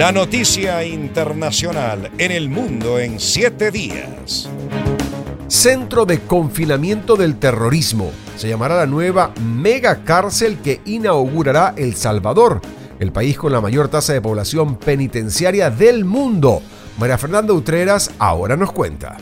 La noticia internacional en el mundo en siete días. Centro de Confinamiento del Terrorismo. Se llamará la nueva mega cárcel que inaugurará El Salvador, el país con la mayor tasa de población penitenciaria del mundo. María Fernanda Utreras ahora nos cuenta.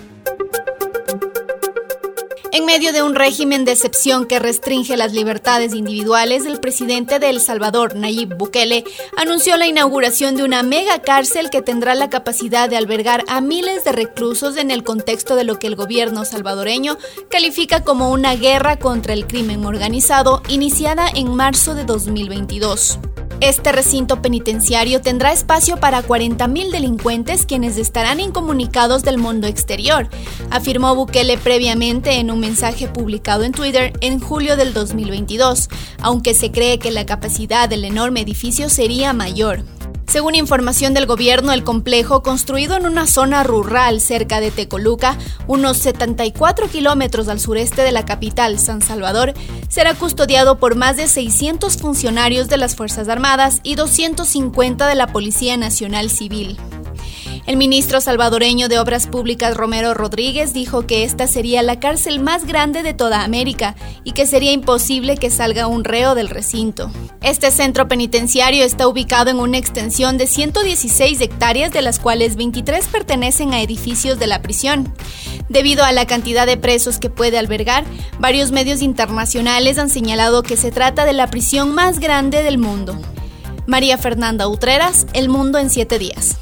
En medio de un régimen de excepción que restringe las libertades individuales, el presidente de El Salvador, Nayib Bukele, anunció la inauguración de una mega cárcel que tendrá la capacidad de albergar a miles de reclusos en el contexto de lo que el gobierno salvadoreño califica como una guerra contra el crimen organizado iniciada en marzo de 2022. Este recinto penitenciario tendrá espacio para 40.000 delincuentes quienes estarán incomunicados del mundo exterior, afirmó Bukele previamente en un mensaje publicado en Twitter en julio del 2022, aunque se cree que la capacidad del enorme edificio sería mayor. Según información del gobierno, el complejo, construido en una zona rural cerca de Tecoluca, unos 74 kilómetros al sureste de la capital, San Salvador, será custodiado por más de 600 funcionarios de las Fuerzas Armadas y 250 de la Policía Nacional Civil. El ministro salvadoreño de Obras Públicas Romero Rodríguez dijo que esta sería la cárcel más grande de toda América y que sería imposible que salga un reo del recinto. Este centro penitenciario está ubicado en una extensión de 116 hectáreas de las cuales 23 pertenecen a edificios de la prisión. Debido a la cantidad de presos que puede albergar, varios medios internacionales han señalado que se trata de la prisión más grande del mundo. María Fernanda Utreras, El Mundo en siete días.